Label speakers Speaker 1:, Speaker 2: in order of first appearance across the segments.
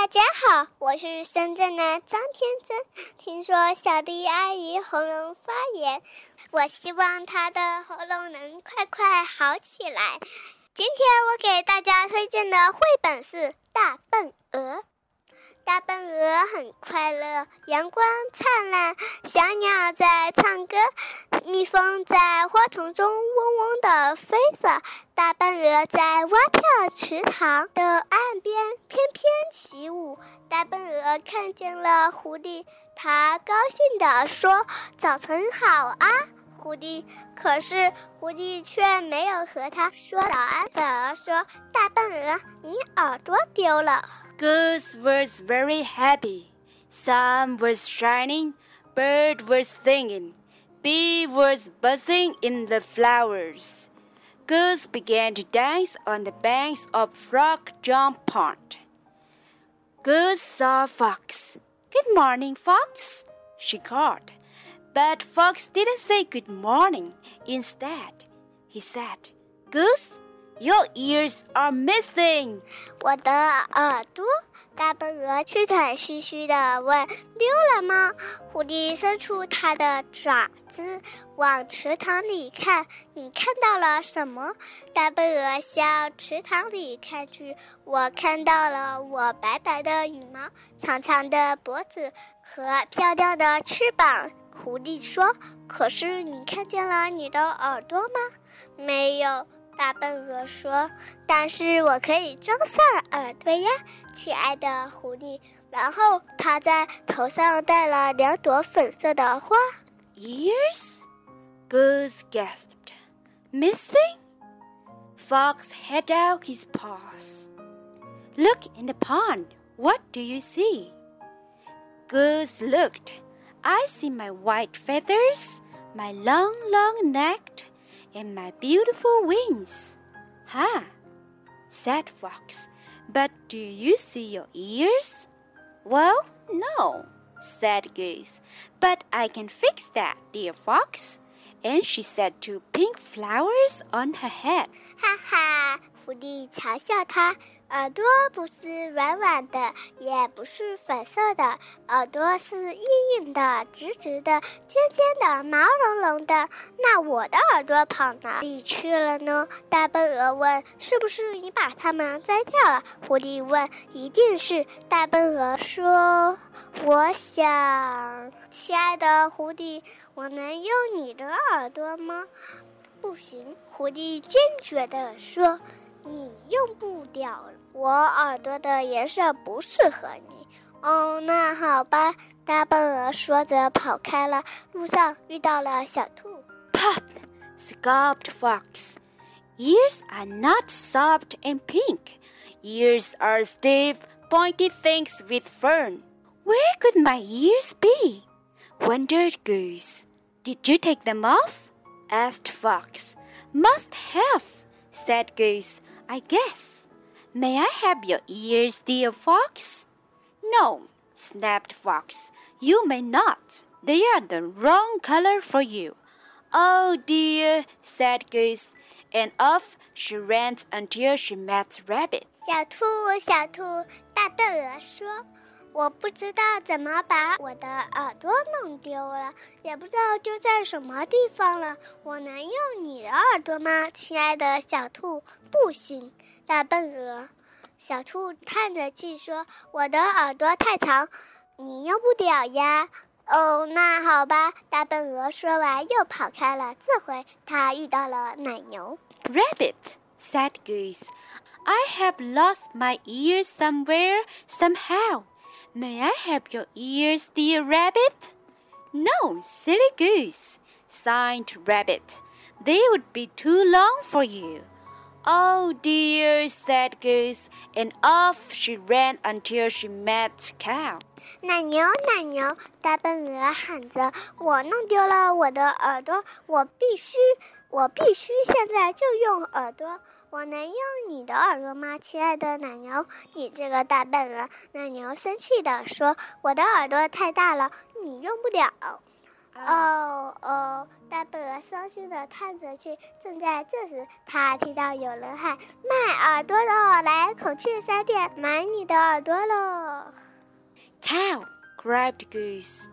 Speaker 1: 大家好，我是深圳的张天真。听说小迪阿姨喉咙发炎，我希望她的喉咙能快快好起来。今天我给大家推荐的绘本是《大笨鹅》。大笨鹅很快乐，阳光灿烂，小鸟在唱歌，蜜蜂在花丛中嗡嗡地飞着。大笨鹅在蛙跳池塘的岸边翩翩起舞。大笨鹅看见了狐狸，它高兴地说：“早晨好啊，狐狸。”可是狐狸却没有和它说早安，反而说：“大笨鹅，你耳朵丢了。”
Speaker 2: Goose was very happy. Sun was shining, bird was singing, bee was buzzing in the flowers. Goose began to dance on the banks of Frog Jump Pond. Goose saw Fox. Good morning, Fox, she called. But Fox didn't say good morning. Instead, he said, Goose, your ears are missing.
Speaker 1: 我的耳朵，大笨鹅气喘吁吁地问：“丢了吗？”狐狸伸出它的爪子，往池塘里看。你看到了什么？大笨鹅向池塘里看去。我看到了我白白的羽毛、长长的脖子和漂亮的翅膀。狐狸说：“可是你看见了你的耳朵吗？”没有。大笨鹅说：“但是我可以装上耳朵呀，亲爱的狐狸。”然后它在头上戴了两朵粉色的花。
Speaker 2: Ears? Goose gasped. Missing? Fox held out his paws. Look in the pond. What do you see? Goose looked. I see my white feathers, my long, long neck and my beautiful wings. Ha! said Fox. But do you see your ears? Well, no, said Goose. But I can fix that, dear Fox. And she set two pink flowers on her head.
Speaker 1: Ha ha! 狐狸嘲笑他， 耳朵不是软软的，也不是粉色的，耳朵是硬硬的、直直的、尖尖的、毛茸茸的。那我的耳朵跑哪里去了呢？大笨鹅问。是不是你把它们摘掉了？狐狸问。一定是。大笨鹅说。我想，亲爱的狐狸，我能用你的耳朵吗？不行，狐狸坚决地说。你用不掉，我耳朵的颜色不适合你。哦，那好吧。大笨鹅说着跑开了。路上遇到了小兔。
Speaker 2: Pop! scoffed Fox. Ears are not soft and pink. Ears are stiff, pointy things with fern. Where could my ears be? wondered Goose. Did you take them off? asked Fox. Must have, said Goose. I guess. May I have your ears, dear Fox? No, snapped Fox. You may not. They are the wrong color for you. Oh dear, said Goose, and off she ran until she met Rabbit.
Speaker 1: 小兔，小兔，大笨鹅说。 我不知道怎么把我的耳朵弄丢了，也不知道丢在什么地方了。我能用你的耳朵吗，亲爱的小兔？不行，大笨鹅。小兔叹着气说：“我的耳朵太长，你用不了呀。”哦，那好吧，大笨鹅说完又跑开了。这回它遇到了奶牛。
Speaker 2: Rabbit said Goose, "I have lost my ears somewhere, somehow." May I have your ears, dear rabbit? No, silly goose, sighed Rabbit. They would be too long for you. Oh dear, said Goose, and off she ran until she met Cow.
Speaker 1: 奶牛，奶牛！大笨鹅喊着：“我弄丢了我的耳朵，我必须，我必须现在就用耳朵。” 我能用你的耳朵吗，亲爱的奶牛？你这个大笨鹅！奶牛生气地说：“我的耳朵太大了，你用不了。”哦哦！大笨鹅伤心地叹着气。正在这时，他听到有人喊：“卖耳朵喽！来孔雀商店买你的耳朵喽！”
Speaker 2: Cow cried Goose,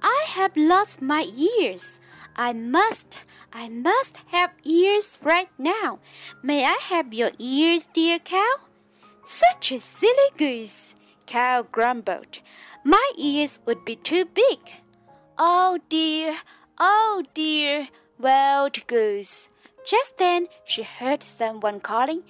Speaker 2: "I have lost my ears. I must, I must have ears right now. May I have your ears, dear cow?" Such a silly goose, Cow grumbled. My ears would be too big. Oh dear, oh dear, wailed Goose. Just then she heard someone calling,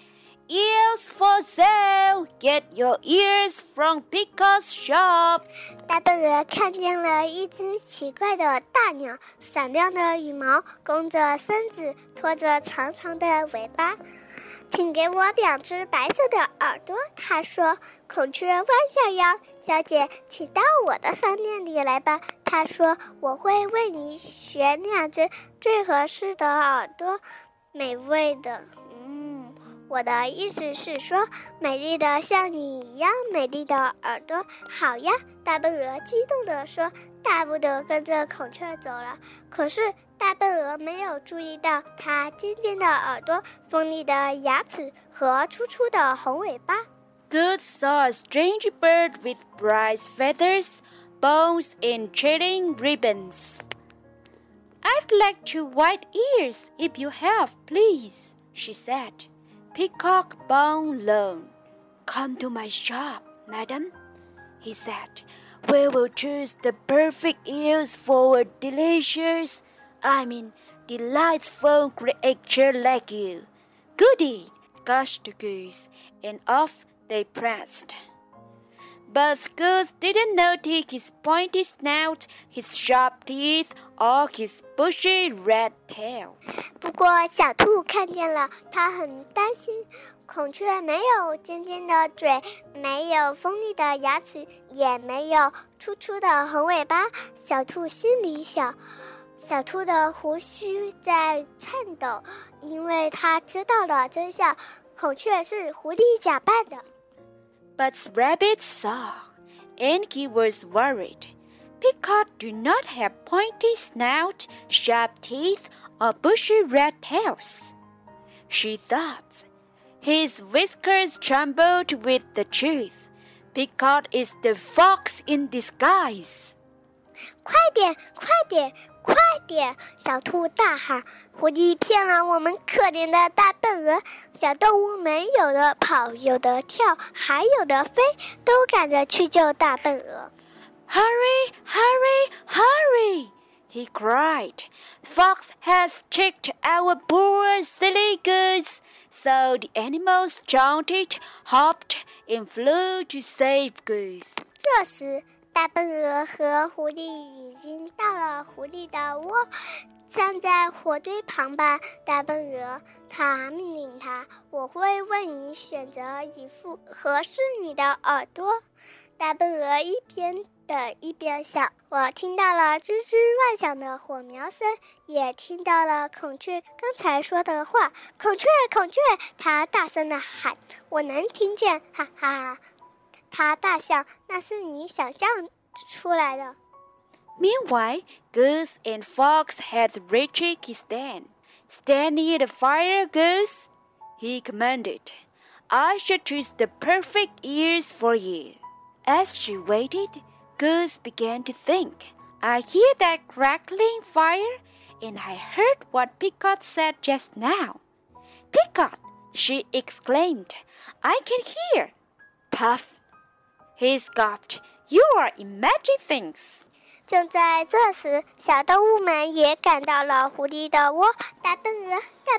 Speaker 2: Ears for sale! Get your ears from Picard's shop.
Speaker 1: 大笨鹅看见了一只奇怪的大鸟，闪亮的羽毛，弓着身子，拖着长长的尾巴。请给我两只白色的耳朵，他说。孔雀弯下腰，小姐，请到我的商店里来吧。他说，我会为你选两只最合适的耳朵，美味的。我的意思是说，美丽的像你一样美丽的耳朵。好呀，大笨鹅激动地说，大步地跟着孔雀走了。可是。大笨鹅没有注意到它尖尖的耳朵、锋利的牙齿和粗粗的红尾巴。
Speaker 2: Good saw a strange bird with bright feathers, bones, and trailing ribbons. I'd like two white ears if you have, please, she said. Peacock bone loan. Come to my shop, madam, he said. We will choose the perfect ears for a delicious I mean, delightful creature like you. Goody, gushed the goose, and off they pressed. But Goose didn't notice his pointy snout, his sharp teeth, or his bushy red tail.
Speaker 1: 不过小兔看见了，它很担心。孔雀没有尖尖的嘴，没有锋利的牙齿，也没有粗粗的红尾巴。小兔心里想。小兔的胡须在颤抖，因为它知道了真相：孔雀是狐狸假扮的。
Speaker 2: But Rabbit saw, and he was worried. Peacock do not have pointy snout, sharp teeth, or bushy red tails. She thought. His whiskers trembled with the truth. Peacock is the fox in disguise.
Speaker 1: 快点，快点，快点！小兔大喊：“狐狸骗了我们可怜的大笨鹅！”小动物们有的跑，有的跳，还有的飞，都赶着去救大笨鹅。
Speaker 2: Hurry, hurry, hurry! He cried. Fox has tricked our poor silly goose. So the animals jumped, hopped, and flew to save Goose.
Speaker 1: 这时。大笨鹅和狐狸已经到了狐狸的窝，站在火堆旁吧。大笨鹅，它命令他：“我会为你选择一副合适你的耳朵。”大笨鹅一边 的一边想：“我听到了吱吱乱响的火苗声，也听到了孔雀刚才说的话。孔雀，孔雀！”它大声的喊：“我能听见！”哈哈。它大笑，那是你想象出来的。
Speaker 2: Meanwhile, Goose and Fox had reached his den. Stand near the fire, Goose, he commanded. I shall choose the perfect ears for you. As she waited, Goose began to think. I hear that crackling fire, and I heard what Peacock said just now. Peacock, she exclaimed, I can hear. Puff, he scoffed. You are imagining things.
Speaker 1: 正在这时，小动物们也赶到了狐狸的窝。大笨鹅，大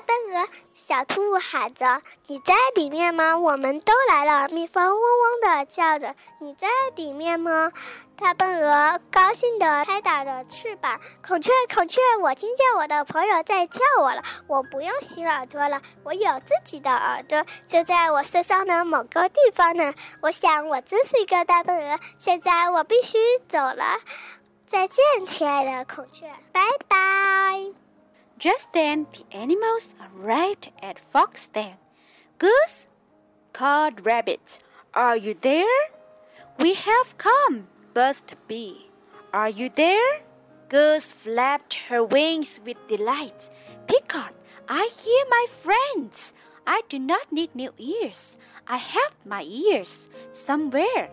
Speaker 1: 笨鹅， 小兔喊着：“你在里面吗？”我们都来了。蜜蜂嗡嗡的叫着：“你在里面吗？”大笨鹅高兴的拍打着翅膀。孔雀，孔雀，我听见我的朋友在叫我了。我不用洗耳朵了，我有自己的耳朵，就在我身上的某个地方呢。我想，我真是一个大笨鹅。现在我必须走了。再见，亲爱的孔雀，拜拜。
Speaker 2: Just then, the animals arrived at Fox Den. Goose called Rabbit, "Are you there?" "We have come," buzzed Bee. "Are you there?" Goose flapped her wings with delight. Peacock, I hear my friends. I do not need new ears. I have my ears somewhere.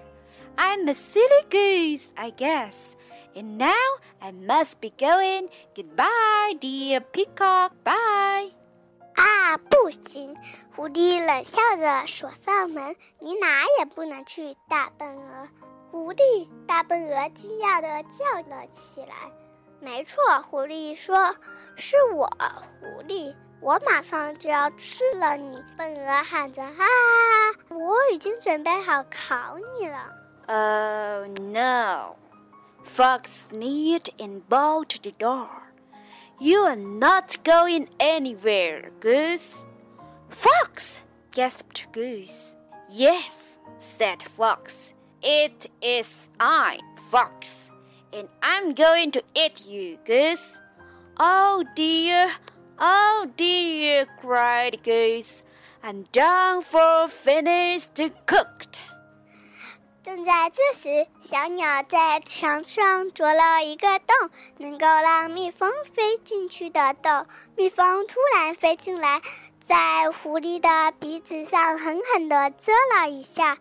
Speaker 2: I'm a silly goose, I guess. And now I must be going. Goodbye, dear peacock. Bye.
Speaker 1: 啊，不行！狐狸冷笑着锁上门。你哪也不能去，大笨鹅。狐狸，大笨鹅惊讶地叫了起来。没错，狐狸说：“是我，狐狸。”我马上就要吃了你！笨鹅喊着：“啊，我已经准备好烤你了。”
Speaker 2: Oh no! Fox sneered and bolted the door. You are not going anywhere, Goose. Fox! gasped Goose. Yes, said Fox. It is I, Fox, and I'm going to eat you, Goose. Oh dear, Oh dear, cried Goose. I'm done for finished cooked.
Speaker 1: 正在这时，小鸟在墙上啄了一个洞，能够让蜜蜂飞进去的洞。蜜蜂突然飞进来，在狐狸的鼻子上狠狠地蛰了一下，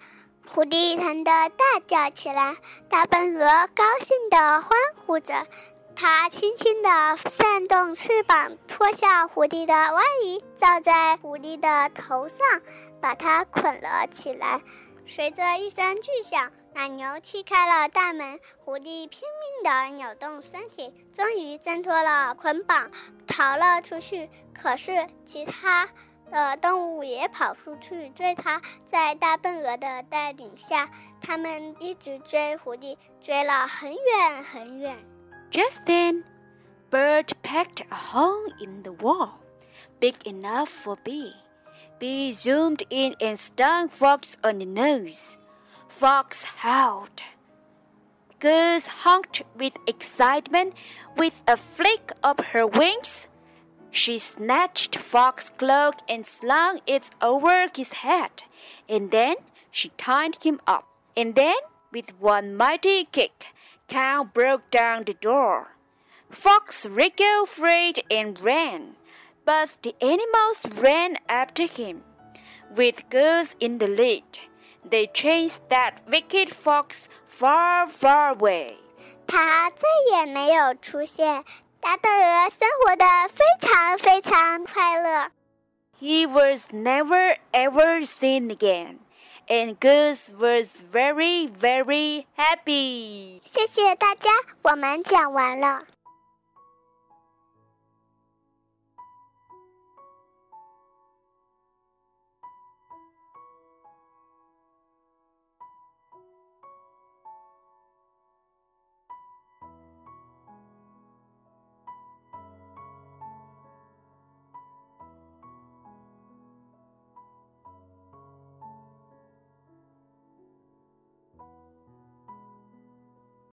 Speaker 1: 狐狸疼得大叫起来。大笨鹅高兴地欢呼着。它轻轻地扇动翅膀，脱下狐狸的外衣，罩在狐狸的头上，把它捆了起来。随着一声巨响，奶牛踢开了大门，狐狸拼命地扭动身体，终于挣脱了捆绑，逃了出去。可是其他的动物也跑出去追它，在大笨鹅的带领下，他们一直追狐狸，追了很远很远。
Speaker 2: Just then, Bert pecked a hole in the wall, big enough for Bee. Bee zoomed in and stung Fox on the nose. Fox howled. Goose honked with excitement with a flick of her wings. She snatched Fox's cloak and slung it over his head, and then she tied him up. And then, with one mighty kick, Cow broke down the door. Fox wriggled free and ran, but the animals ran after him. With Goose in the lead, they chased that wicked fox far, far away.
Speaker 1: 它再也没有出现。大笨鹅生活的非常非常快乐。
Speaker 2: He was never ever seen again and Goose was very, very happy.
Speaker 1: 谢谢大家，我们讲完了。